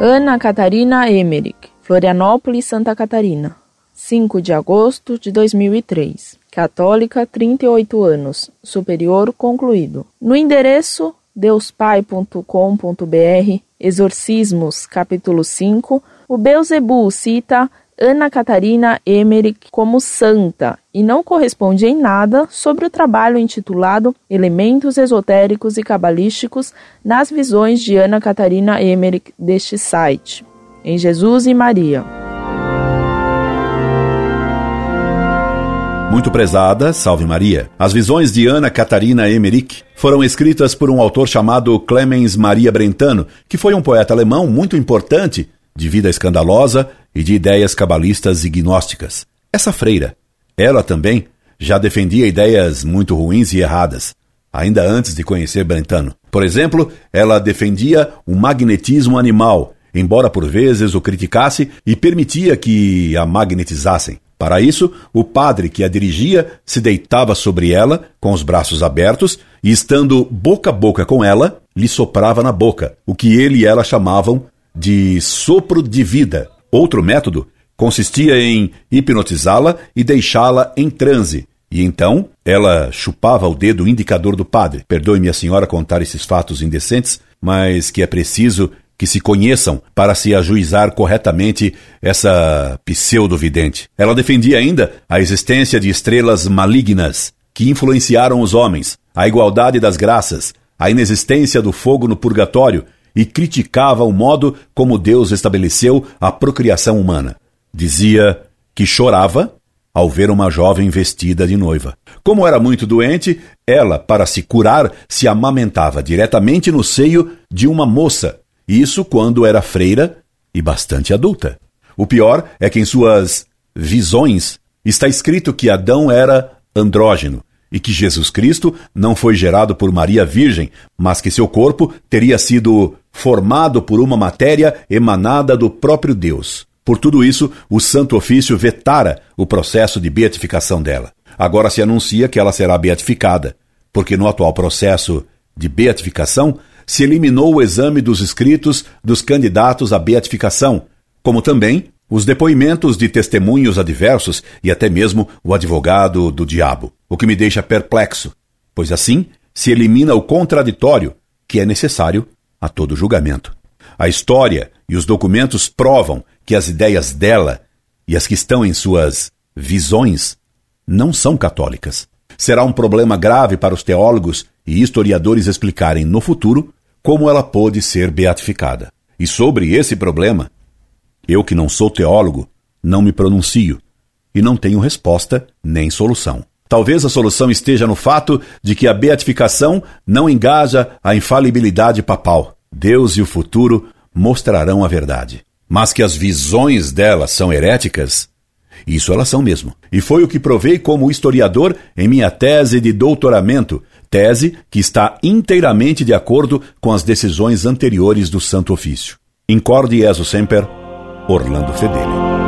Ana Catarina Emerick, Florianópolis, Santa Catarina. 5 de agosto de 2003. Católica, 38 anos. Superior concluído. No endereço deuspai.com.br, Exorcismos, capítulo 5, o Beuzebu cita Ana Catarina Emmerich como santa e não corresponde em nada sobre o trabalho intitulado Elementos Esotéricos e Cabalísticos nas Visões de Ana Catarina Emmerich deste site, em Jesus e Maria. Muito prezada, salve Maria. As visões de Ana Catarina Emmerich foram escritas por um autor chamado Clemens Maria Brentano, que foi um poeta alemão muito importante, de vida escandalosa e de ideias cabalistas e gnósticas. Essa freira, ela também já defendia ideias muito ruins e erradas, ainda antes de conhecer Brentano. Por exemplo, ela defendia o magnetismo animal, embora por vezes o criticasse e permitia que a magnetizassem. Para isso, o padre que a dirigia se deitava sobre ela, com os braços abertos, e estando boca a boca com ela, lhe soprava na boca, o que ele e ela chamavam de sopro de vida. Outro método consistia em hipnotizá-la e deixá-la em transe. E então ela chupava o dedo indicador do padre. Perdoe-me a senhora contar esses fatos indecentes, mas que é preciso que se conheçam para se ajuizar corretamente essa pseudo-vidente. Ela defendia ainda a existência de estrelas malignas que influenciaram os homens, a igualdade das graças, a inexistência do fogo no purgatório e criticava o modo como Deus estabeleceu a procriação humana. Dizia que chorava ao ver uma jovem vestida de noiva. Como era muito doente, ela, para se curar, se amamentava diretamente no seio de uma moça isso quando era freira e bastante adulta. O pior é que em suas visões está escrito que Adão era andrógeno e que Jesus Cristo não foi gerado por Maria Virgem, mas que seu corpo teria sido formado por uma matéria emanada do próprio Deus. Por tudo isso, o Santo Ofício vetara o processo de beatificação dela. Agora se anuncia que ela será beatificada, porque no atual processo de beatificação se eliminou o exame dos escritos dos candidatos à beatificação, como também os depoimentos de testemunhos adversos e até mesmo o advogado do diabo, o que me deixa perplexo, pois assim se elimina o contraditório que é necessário a todo julgamento. A história e os documentos provam que as ideias dela e as que estão em suas visões não são católicas. Será um problema grave para os teólogos e historiadores explicarem no futuro como ela pôde ser beatificada. E sobre esse problema, eu que não sou teólogo, não me pronuncio e não tenho resposta nem solução. Talvez a solução esteja no fato de que a beatificação não engaja a infalibilidade papal. Deus e o futuro mostrarão a verdade. Mas que as visões dela são heréticas, isso elas são mesmo. E foi o que provei como historiador em minha tese de doutoramento, tese que está inteiramente de acordo com as decisões anteriores do Santo Ofício. Incorde Jesus Semper, Orlando Fedeli.